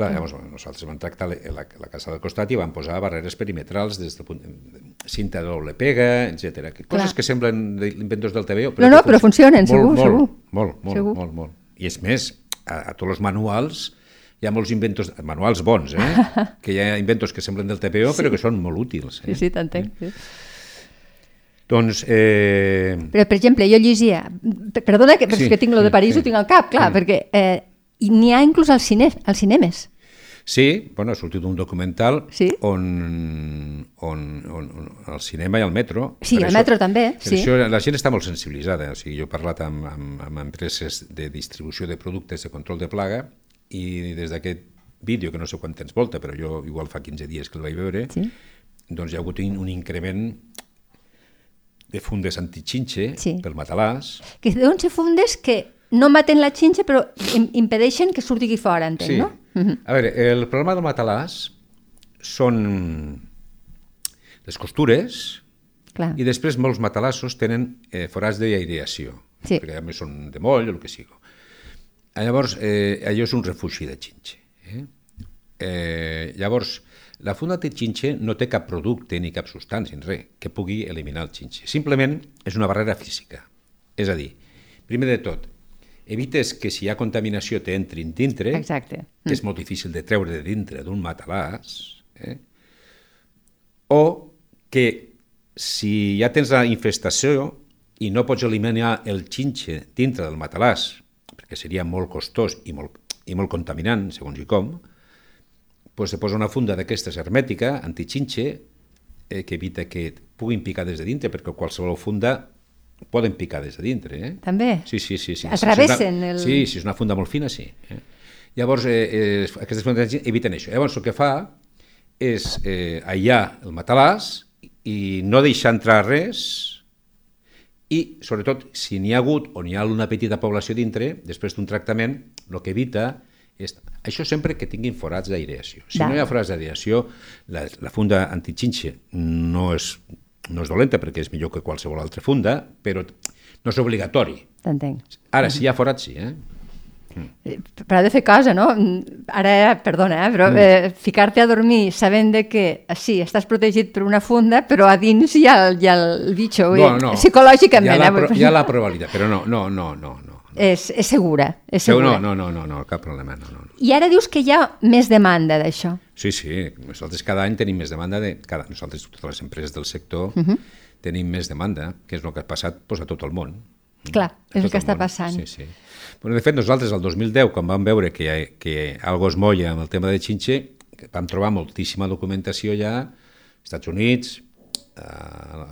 Clar, llavors, nosaltres vam tractar la, la, la casa del costat i vam posar barreres perimetrals des del punt, cinta de doble pega, etc. Coses que semblen inventors del TVO, No, no, que però funcionen, molt, segur, molt, segur. Molt, molt, Segur. molt, molt. I és més, a, a tots els manuals hi ha molts inventors, manuals bons, eh? que hi ha inventors que semblen del TPO, però que són molt útils. Sí, Eh? sí, t'entenc. Sí. Doncs, eh, Però, per exemple, jo llegia... Perdona, que, Sí, sí, que tinc lo de sí, París, sí. ho tinc al cap, clar, Sí. perquè eh, n'hi ha inclús als, cine, als cinemes. Sí, bueno, ha sortit un documental Sí. on, on, on, on, al cinema i al metro... Sí, per al metro també, sí. Això, la gent està molt sensibilitzada, o sigui, jo he parlat amb, amb, amb empreses de distribució de productes de control de plaga i des d'aquest vídeo, que no sé quant temps volta, però jo igual fa 15 dies que el vaig veure, Sí. doncs hi ha hagut un, increment de fundes antixinxe Sí. pel matalàs. Que deuen ser fundes que no maten la xinxa, però im impedeixen que surti aquí fora, entenc, Sí. no? Mhm. A veure, el problema del matalàs són les costures Clar. i després molts matalassos tenen eh, forats d'aireació, Sí. perquè a més són de moll o el que sigui. Llavors, eh, allò és un refugi de xinxe. Eh? Eh, llavors, la funda de xinxe no té cap producte ni cap substància, ni res, que pugui eliminar el xinxe. Simplement és una barrera física. És a dir, primer de tot, evites que si hi ha contaminació t'entrin dintre, Exacte. que és molt difícil de treure de dintre d'un matalàs, eh? o que si ja tens la infestació i no pots eliminar el xinxe dintre del matalàs, perquè seria molt costós i molt, i molt contaminant, segons i com, doncs se posa una funda d'aquestes hermètica, antixinxe, eh, que evita que puguin picar des de dintre, perquè qualsevol funda poden picar des de dintre. Eh? També? Sí, sí, sí. sí. Atravessen Si una, el- Sí, si és una funda molt fina, sí. Eh? Llavors, eh, eh, aquestes fundes eviten això. Llavors, el que fa és eh, aïllar el matalàs i no deixar entrar res i, sobretot, si n'hi ha hagut o n'hi ha una petita població dintre, després d'un tractament, el que evita és... Això sempre que tinguin forats d'aireació. Si no hi ha forats d'aireació, la, la funda antixinxe no és, no és dolenta perquè és millor que qualsevol altra funda, però no és obligatori. T'entenc. Ara, si hi ha forats, sí, eh? Eh, Però ha de fer cosa, no? Mm, Ara, perdona, eh, però eh, ficar-te a dormir sabent de que, eh, sí, estàs protegit per una funda, però a dins hi ha el, hi ha el bitxo. vull dir, Psicològicament, Hi ha la, eh, hi ha la probabilitat, però no, no, no, no. És, és segura. És segura. no, no, no, no, no, cap problema, no, no. no. I ara dius que hi ha més demanda d'això. Sí, sí, nosaltres cada any tenim més demanda, de, cada, nosaltres, totes les empreses del sector, Mhm. tenim més demanda, que és el que ha passat pues, a tot el món. Clar, A és el que el està món. passant. Sí, sí. Bueno, de fet, nosaltres el 2010, quan vam veure que, ha- que algo es molla amb el tema de xinxe, vam trobar moltíssima documentació ja als Estats Units, eh,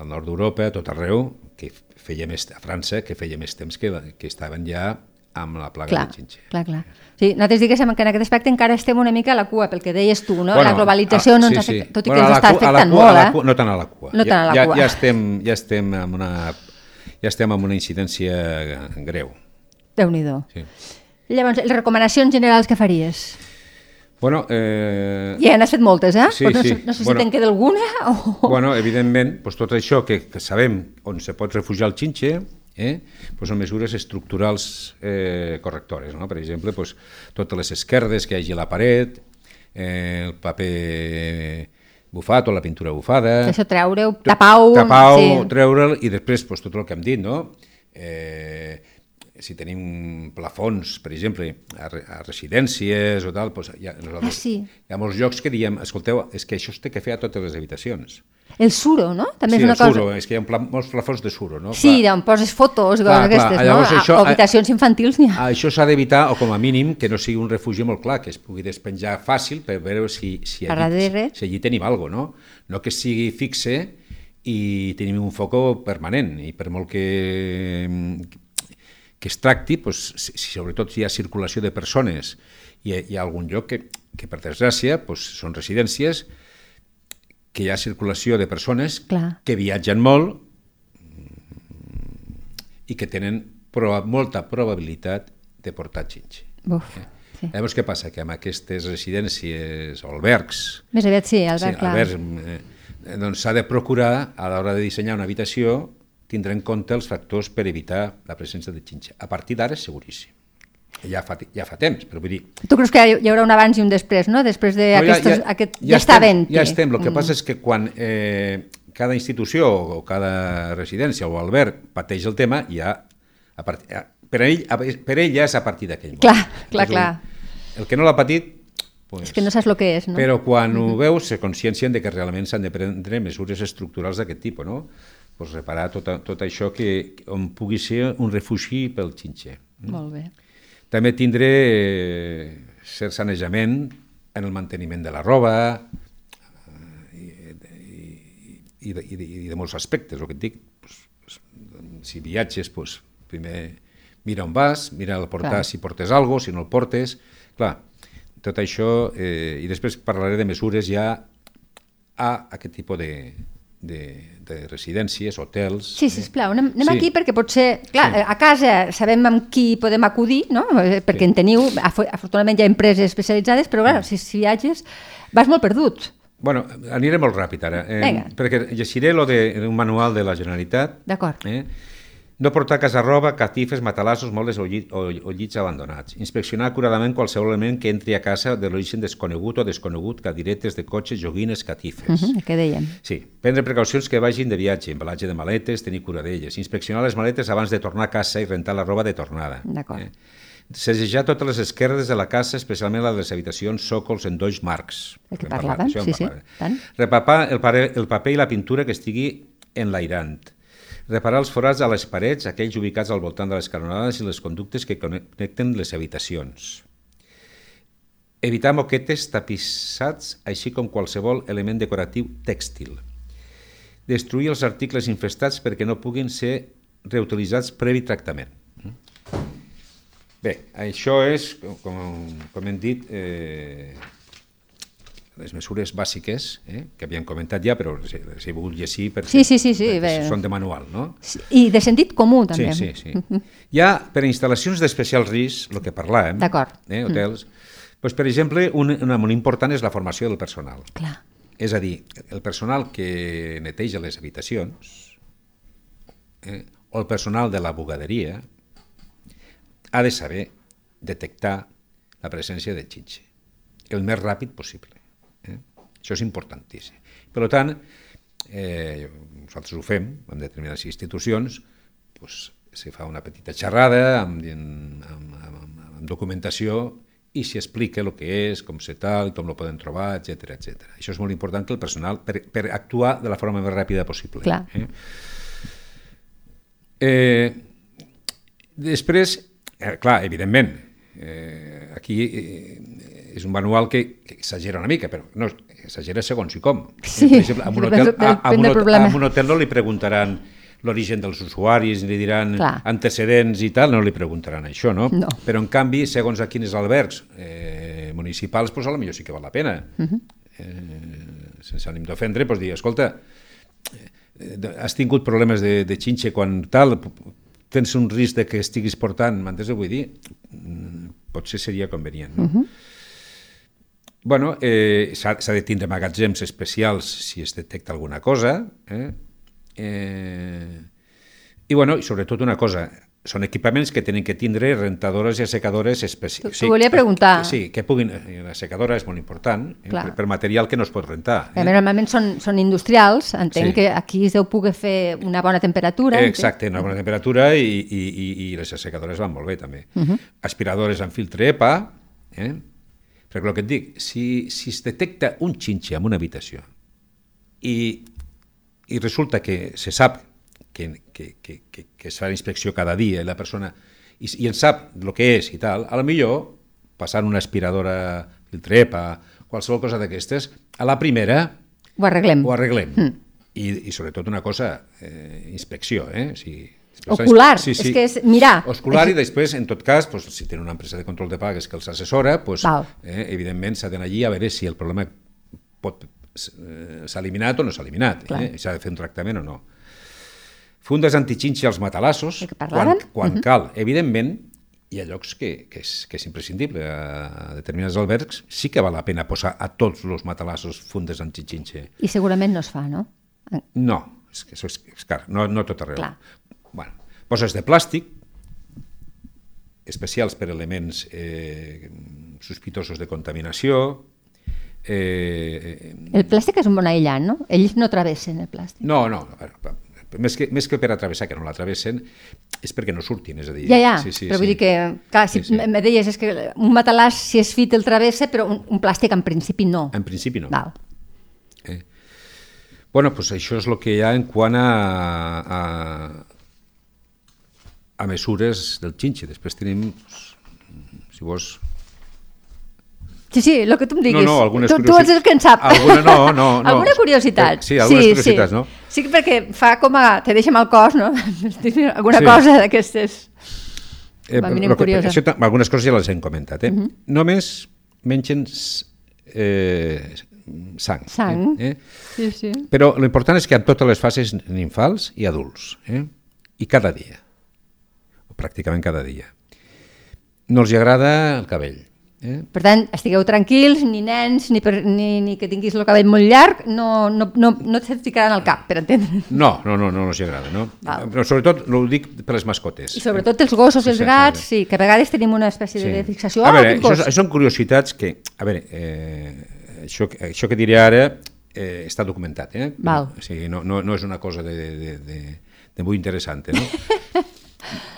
al nord d'Europa, tot arreu, que feia més, a França, que feia més temps que, que estaven ja amb la plaga Clar, de xinxe. clar, clar. Sí, nosaltres diguéssim que en aquest aspecte encara estem una mica a la cua, pel que deies tu, no? Bueno, la globalització a- no sí, ens sí. afecta, tot i Bueno, que ens està cua- afectant cua- molt, eh? cua- No tant a la cua. No tant a la ja, cua. Ja, ja, estem, ja estem amb una ja estem amb una incidència greu. Déu-n'hi-do. Sí. Llavors, les recomanacions generals que faries? Bueno, eh, Ja n'has fet moltes, eh? Sí, Però no, sí. no sé si Bueno. te'n queda alguna o... bueno, evidentment, doncs tot això que, que sabem on se pot refugiar el xinxe, eh, doncs són mesures estructurals eh, correctores. No? Per exemple, doncs, totes les esquerdes que hi hagi a la paret, eh, el paper bufat o la pintura bufada... Això treure-ho, tapau... Tapau, sí. treure'l i després doncs, tot el que hem dit, no? Eh, si tenim plafons, per exemple, a, a residències o tal, doncs hi, ha, nosaltres, Ah, sí. hi ha molts llocs que diem, escolteu, és que això es té que fer a totes les habitacions. El suro, no? També sí, és una el suro, cosa... és que hi ha pla, molts plafons de suro, no? Sí, Clar. on poses fotos, Clar, coses clar, aquestes, llavors no? això- a, habitacions infantils n'hi ha. Això s'ha d'evitar, o com a mínim, que no sigui un refugi molt clar, que es pugui despenjar fàcil per veure si, si, A allí, darrere. si allí tenim alguna cosa, no? No que sigui fixe i tenim un foco permanent, i per molt que, que es tracti, doncs, si, sobretot si hi ha circulació de persones i hi ha algun lloc que, que per desgràcia, doncs, són residències que hi ha circulació de persones Clar. que viatgen molt i que tenen proba molta probabilitat de portar xinxe. Buf, sí. Llavors, què passa? Que amb aquestes residències o albergs, Més aviat sí, Albert, sí, clar. albergs eh, doncs s'ha de procurar, a l'hora de dissenyar una habitació, tindre en compte els factors per evitar la presència de xinxa. A partir d'ara seguríssim. Ja fa, ja fa temps, però vull dir... Tu creus que hi haurà un abans i un després, no? Després de no, ja, ja, aquest... Ja, ja està estem, Ja estem, el que mm. passa és que quan eh, cada institució o cada residència o alberg pateix el tema, ja, a part, ja per, ell, per ell ja és a partir d'aquell moment. Clar, clar, clar. El, el que no l'ha patit Pues, és que no saps el que és, no? Però quan ho veus se consciencien de que realment s'han de prendre mesures estructurals d'aquest tipus, no? Pues reparar tot, tot això que on pugui ser un refugi pel xinxer. Molt bé. També tindré eh, cert sanejament en el manteniment de la roba eh, i, i, i, de, i, de, i de molts aspectes, el que et dic. Pues, si viatges, pues, primer mira on vas, mira el portar Clar. si portes alguna si no el portes... Clar, tot això, eh, i després parlaré de mesures ja a aquest tipus de, de, de residències, hotels... Sí, sisplau, anem, anem sí. aquí perquè potser, clar, sí. a casa sabem amb qui podem acudir, no? Eh, perquè sí. en teniu, afortunadament hi ha empreses especialitzades, però clar, mm. si, si viatges vas molt perdut. Bueno, aniré molt ràpid ara, eh, perquè llegiré lo de, un manual de la Generalitat. D'acord. Eh, no portar a casa roba, catifes, matalassos, moles o, llit, o, o llits abandonats. Inspeccionar acuradament qualsevol element que entri a casa de l'origen desconegut o desconegut, cadiretes de cotxes, joguines, catifes. Uh -huh, què dèiem? Sí. Prendre precaucions que vagin de viatge, embalatge de maletes, tenir cura d'elles. Inspeccionar les maletes abans de tornar a casa i rentar la roba de tornada. D'acord. Eh? Segellar totes les esquerdes de la casa, especialment les de les habitacions, sòcols, endolls, marcs. El que parlàvem, sí, sí. Tant. Repapar el, el paper i la pintura que estigui enlairant reparar els forats a les parets, aquells ubicats al voltant de les canonades i les conductes que connecten les habitacions. Evitar moquetes tapissats, així com qualsevol element decoratiu tèxtil. Destruir els articles infestats perquè no puguin ser reutilitzats previ tractament. Bé, això és, com, com hem dit, eh, les mesures bàsiques, eh, que havíem comentat ja, però les, les he volgut llegir perquè, sí, sí, sí, sí, perquè bé. són de manual, no? Sí, I de sentit comú, també. Sí, sí, sí. Hi ha, per instal·lacions d'especial risc, el que parlàvem, eh, hotels, mm. doncs, per exemple, un, una molt important és la formació del personal. Clar. És a dir, el personal que neteja les habitacions eh, o el personal de la bugaderia ha de saber detectar la presència de xinxe el més ràpid possible. Això és importantíssim. Per tant, eh, nosaltres ho fem en determinades institucions, doncs, se fa una petita xerrada amb, amb, amb, amb documentació i s'hi explica el que és, com se tal, com ho poden trobar, etc etc. Això és molt important que el personal, per, per actuar de la forma més ràpida possible. Clar. Eh? Eh, després, eh, clar, evidentment, eh, aquí eh, és un manual que, que exagera una mica, però no, exagera segons i com. Sí, per exemple, a un hotel, a, a, un hotel, a un hotel no li preguntaran l'origen dels usuaris, li diran Clar. antecedents i tal, no li preguntaran això, no? no. Però, en canvi, segons a quins albergs eh, municipals, doncs, potser sí que val la pena. Uh -huh. eh, sense ànim d'ofendre, doncs dir, escolta, eh, has tingut problemes de, de xinxe quan tal, tens un risc de que estiguis portant, m'entens vull dir? Mm, potser seria convenient, no? Uh -huh bueno, eh, s'ha de tindre magatzems especials si es detecta alguna cosa. Eh? Eh, I, bueno, i sobretot una cosa, són equipaments que tenen que tindre rentadores i assecadores especials. T'ho sí, volia preguntar. Sí, que puguin... Eh, la secadora és molt important, eh, per, per material que no es pot rentar. Eh? Normalment són, són industrials, entenc sí. que aquí es deu poder fer una bona temperatura. Eh, exacte, una bona temperatura i, i, i, i les assecadores van molt bé també. Uh -huh. Aspiradores amb filtre EPA, eh? Perquè el que et dic, si, si es detecta un xinxe en una habitació i, i resulta que se sap que, que, que, que, que es fa la inspecció cada dia i la persona i, i en sap el que és i tal, a la millor passant una aspiradora filtrepa, qualsevol cosa d'aquestes, a la primera ho arreglem. Ho arreglem. Mm. I, I sobretot una cosa, eh, inspecció, eh? O sigui, Ocular, sí, sí. és que és mirar. Ocular i després, en tot cas, pues, si tenen una empresa de control de pagues que els assessora, pues, eh, evidentment s'ha d'anar allí a veure si el problema pot eh, s'ha eliminat o no s'ha eliminat, eh? s'ha de fer un tractament o no. Fundes antixinxi als matalassos, quan, quan uh -huh. cal. Evidentment, hi ha llocs que, que, és, que és imprescindible. A determinats albergs sí que val la pena posar a tots els matalassos fundes en xixinxe. I segurament no es fa, no? No, és que això és, és car, no, no tot arreu. Clar. Bueno, poses de plàstic, especials per elements eh, sospitosos de contaminació, Eh, el plàstic és un bon aïllant, no? Ells no travessen el plàstic. No, no, més que, més que per atravessar, que no l'atravessen, és perquè no surtin, és a dir... Ja, ja, sí, sí, però sí. vull dir que, clar, si sí, sí. me deies, és que un matalàs, si és fit, el travessa, però un, un plàstic en principi no. En principi no. Val. Eh? Bueno, pues això és el que hi ha en quant a, a, a mesures del xinxe. Després tenim, si vols, Sí, sí, el que tu em diguis. No, no, algunes tu, tu ets el que en sap. Alguna, no, no, no. alguna curiositat. Sí, algunes sí, curiositats, sí. no? Sí, perquè fa com a... Te deixa mal cos, no? alguna sí. cosa d'aquestes... Eh, mínim curiosa. Això, algunes coses ja les hem comentat, eh? Uh mhm. -huh. Només mengen eh, sang. Sang, eh? sí, sí. Però l'important és que en totes les fases infants i adults, eh? i cada dia, pràcticament cada dia. No els agrada el cabell, Eh? Per tant, estigueu tranquils, ni nens, ni, per, ni, ni que tinguis el cabell molt llarg, no, no, no, no et ficaran al cap, per entendre. No, no, no, no, no els agrada, no? Val. Però sobretot, no ho dic per les mascotes. I sobretot els gossos i els gats, sí, que a vegades tenim una espècie sí. de fixació. A veure, oh, això, això són curiositats que, a veure, eh, això, això que diré ara eh, està documentat, eh? Val. O sigui, no, no, no és una cosa de, de, de, de molt interessant, no?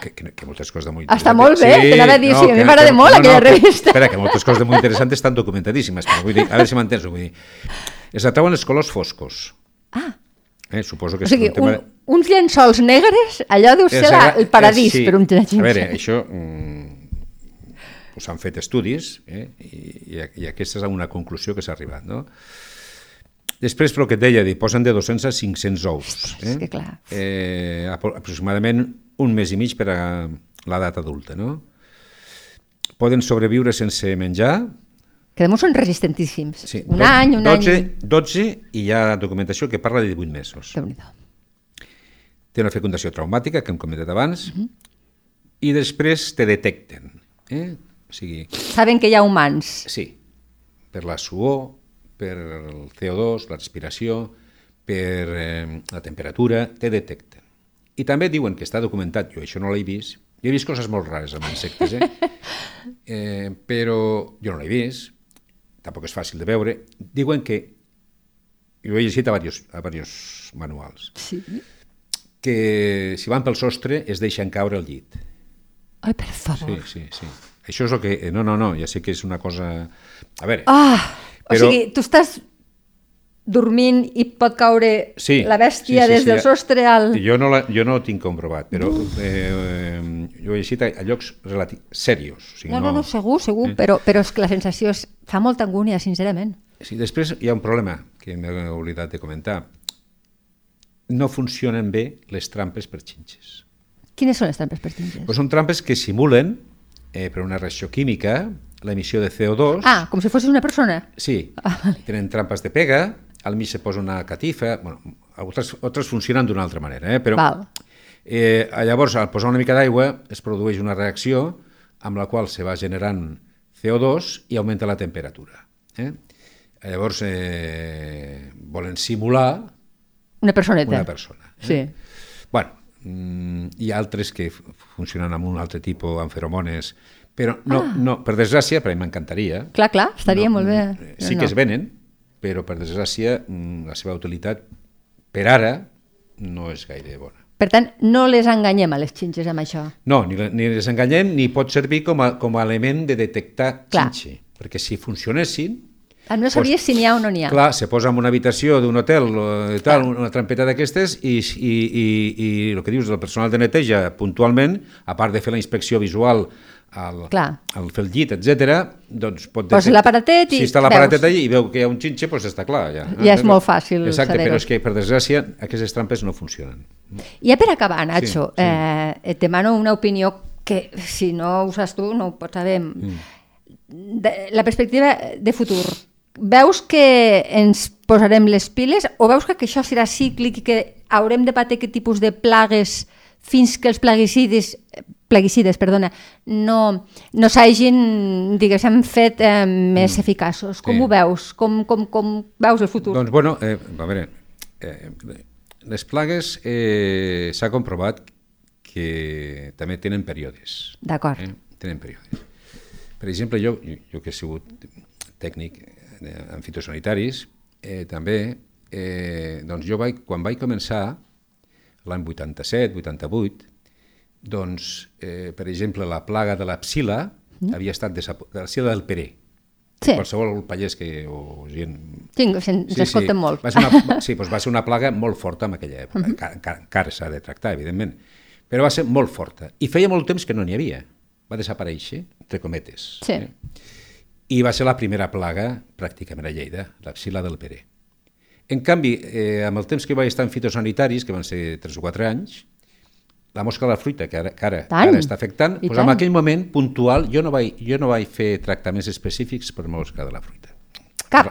que, que, que moltes coses de molt. Està molt bé, sí, t'anava a dir, no, sí, a mi m'agrada molt no, aquella no, revista. Espera, que moltes coses de molt interessantes estan documentadíssimes, però vull dir, a veure si m'entens, vull dir, es atrauen els colors foscos. Ah. Eh, suposo que o sigui, un, tema... un, uns llençols negres, allò deu ser la, el paradís sí. per un A veure, això... Mm, pues han fet estudis eh, i, i aquesta és una conclusió que s'ha arribat, no? Després, però que et deia, posen de 200 a 500 ous. Eh? que clar. Eh, aproximadament un mes i mig per a l'edat adulta, no? Poden sobreviure sense menjar. Que de són resistentíssims. Sí, un any, un 12, any... 12 i hi ha documentació que parla de 18 mesos. déu nhi Té una fecundació traumàtica, que hem comentat abans, uh mhm. -huh. i després te detecten. Eh? O sigui, Saben que hi ha humans. Sí, per la suor, per el CO2, la respiració, per eh, la temperatura, te detecten. I també diuen que està documentat, jo això no l'he vist, jo he vist coses molt rares amb insectes, eh? eh però jo no l'he vist, tampoc és fàcil de veure. Diuen que, jo he llegit a diversos, a diversos manuals, sí. que si van pel sostre es deixen caure el llit. Ai, per favor. Sí, sí, sí. Això és el que... No, no, no, ja sé que és una cosa... A veure... Ah, però... o sigui, tu estàs dormint i pot caure sí, la bèstia sí, sí, des sí, del sostre al... Jo no, la, jo no ho tinc comprovat, però eh, eh, jo he llegit a, a llocs serios. O sigui, no, no, no, segur, segur, eh? però, però és que la sensació és, fa molta angúnia, sincerament. Sí, després hi ha un problema que m'he oblidat de comentar. No funcionen bé les trampes per xinxes. Quines són les trampes per xinxes? Pues són trampes que simulen, eh, per una reacció química, l'emissió de CO2. Ah, com si fossis una persona? Sí, ah, tenen trampes de pega, al mig se posa una catifa, bueno, altres, altres funcionen d'una altra manera, eh? però Val. Eh, llavors al posar una mica d'aigua es produeix una reacció amb la qual se va generant CO2 i augmenta la temperatura. Eh? Llavors eh, volen simular una personeta. Una persona. Eh? Sí. Bueno, mm, hi ha altres que funcionen amb un altre tipus, amb feromones, però no, ah. no per desgràcia, però m'encantaria. Clar, clar, estaria no, molt bé. Eh, sí no. que es venen, però per desgràcia mm, la seva utilitat per ara no és gaire bona. Per tant, no les enganyem a les xinxes amb això? No, ni, ni les enganyem ni pot servir com a, com a element de detectar Clar. xinxe, perquè si funcionessin... Ah, no sabies pues, si n'hi ha o no n'hi ha. Clar, se posa en una habitació d'un hotel, eh, tal, una trampeta d'aquestes, i, i, i, i el que dius, el personal de neteja puntualment, a part de fer la inspecció visual al, al fer el llit, etc. doncs pot... Posa l'aparatet i Si està l'aparatet allà i veu que hi ha un xinxe, doncs està clar. Ja, ja és molt fàcil Exacte, però és que, per desgràcia, aquestes trampes no funcionen. Ja per acabar, Nacho, sí, sí. Eh, et demano una opinió que, si no ho saps tu, no ho pots saber. Mm. De, la perspectiva de futur. Veus que ens posarem les piles o veus que, que això serà cíclic i que haurem de patir aquest tipus de plagues fins que els plaguicides plaguicides, perdona, no, no s'hagin, diguéssim, fet eh, més mm. eficaços. Com sí. ho veus? Com, com, com veus el futur? Doncs, bueno, eh, a veure, eh, les plagues eh, s'ha comprovat que també tenen períodes. D'acord. Eh? Tenen períodes. Per exemple, jo, jo que he sigut tècnic en fitosanitaris, eh, també, eh, doncs jo vaig, quan vaig començar, l'any 87, 88, doncs, eh, per exemple, la plaga de la psila mm. havia estat de la psila del Peré. Sí. Qualsevol pagès que, o gent... Sí, ens sí, sí. molt. Va ser una, sí, doncs va ser una plaga molt forta en aquella època. Mm -hmm. Encara s'ha de tractar, evidentment. Però va ser molt forta. I feia molt temps que no n'hi havia. Va desaparèixer, entre cometes. Sí. Eh? I va ser la primera plaga, pràcticament a Lleida, la psila del Peré. En canvi, eh, amb el temps que vaig estar en fitosanitaris, que van ser 3 o 4 anys, la mosca de la fruita, que ara, que ara, ara està afectant, doncs en aquell moment puntual jo no, vaig, jo no vaig fer tractaments específics per mosca de la fruita. Cap?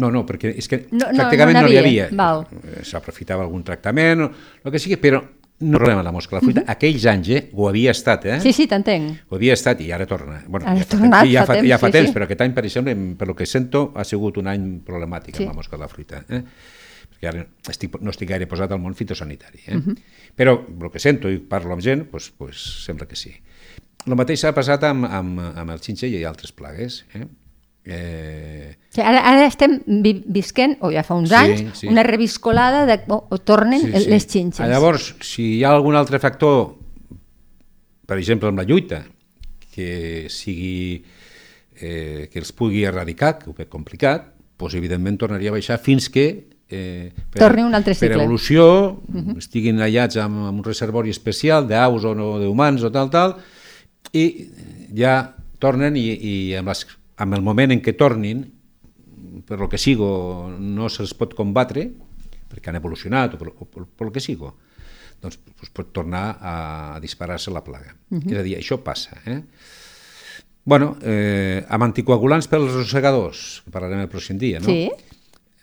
No, no, perquè és que no, pràcticament no, no, no n'hi havia. Eh, s'aprofitava algun tractament, o el que sigui, però no problema la mosca de la fruita. Mm -hmm. Aquells anys eh, ho havia estat, eh? Sí, sí, t'entenc. Ho havia estat i ara torna. Bueno, ara ja, tornat, ja, fa, temps, ja fa sí, temps, sí. però aquest any, per exemple, per lo que sento, ha sigut un any problemàtic sí. amb la mosca de la fruita. Eh? Perquè ara estic, no estic gaire posat al món fitosanitari. Eh? Mm -hmm. Però el que sento i parlo amb gent, pues, pues, sembla que sí. El mateix s'ha passat amb, amb, amb el xinxe i altres plagues. Eh? Eh... Sí, ara, ara estem vi visquent, o ja fa uns sí, anys, sí. una reviscolada de o, o tornen sí, sí. les xinxes. Ah, llavors, si hi ha algun altre factor, per exemple, amb la lluita, que sigui eh, que els pugui erradicar, que ho veig complicat, doncs evidentment tornaria a baixar fins que eh, per, Torni un altre cicle. per evolució uh mhm. -huh. estiguin allats amb, amb un reservori especial d'aus o no, d'humans o tal, tal, i ja tornen i, i amb les amb el moment en què tornin, per lo que sigo, no se'ls pot combatre, perquè han evolucionat o per, o per, per lo que sigo, doncs, doncs pot tornar a disparar-se la plaga. Uh -huh. És a dir, això passa. Eh? bueno, eh, amb anticoagulants pels rossegadors, que parlarem el pròxim dia, no? Sí.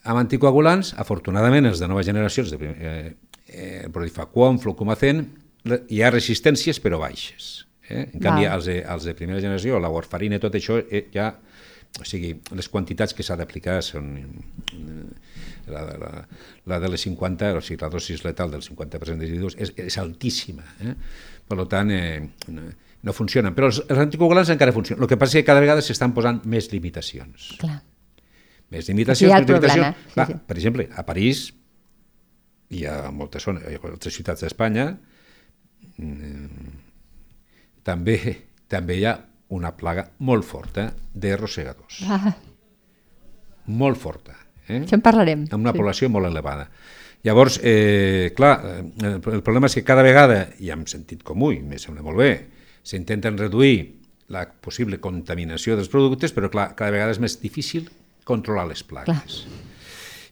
Amb anticoagulants, afortunadament, els de noves generacions, de, eh, eh, Prodifacuon, Flocomacen, hi ha resistències però baixes. Eh? En canvi, els de, els de primera generació, la warfarina i tot això, eh, ja, o sigui, les quantitats que s'ha d'aplicar són... Eh, la, la, la de les 50, o sigui, la dosis letal del 50% de residus és, és altíssima. Eh? Per tant, eh, no, no funcionen. Però els, els anticoagulants encara funcionen. El que passa és que cada vegada s'estan posant més limitacions. Clar. Més limitacions, més limitacions. Sí, Clar, sí. Per exemple, a París hi ha moltes zones, ha altres ciutats d'Espanya, mm, també, també hi ha una plaga molt forta de rosegadors. Ah. Molt forta. Eh? Això en parlarem. Amb una sí. població molt elevada. Llavors, eh, clar, el, el problema és que cada vegada, i amb sentit comú, i me sembla molt bé, s'intenten reduir la possible contaminació dels productes, però clar, cada vegada és més difícil controlar les plagues. Clar.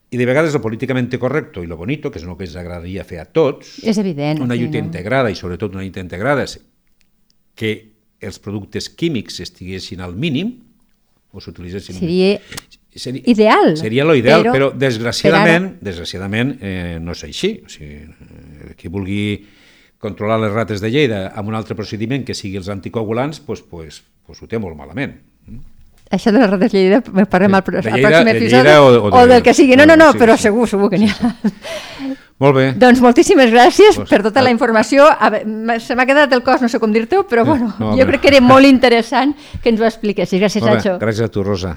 I de vegades el políticament correcte i lo bonito, que és el que ens agradaria fer a tots, és evident, una lluita no? integrada i sobretot una lluita integrada que els productes químics estiguessin al mínim o s'utilitzessin... Seria, seria ideal. Seria lo ideal, però, però desgraciadament, per ara... desgraciadament eh, no és així. O sigui, eh, qui vulgui controlar les rates de Lleida amb un altre procediment que sigui els anticoagulants, pues, pues, pues ho té molt malament. Això de les rates Lleida, parlem al pròxim episodi, o, o, de, o del que sigui. No, no, no, sí, però sí. segur, segur que n'hi ha. Molt bé. Doncs moltíssimes gràcies pues, per tota la informació. A veure, se m'ha quedat el cos, no sé com dir-te-ho, però eh, bueno, no, jo crec que era molt interessant que ens ho expliquessis. Gràcies, Sancho. Gràcies a tu, Rosa.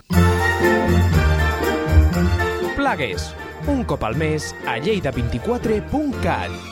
Plagues, un cop al mes a lleida24.cat.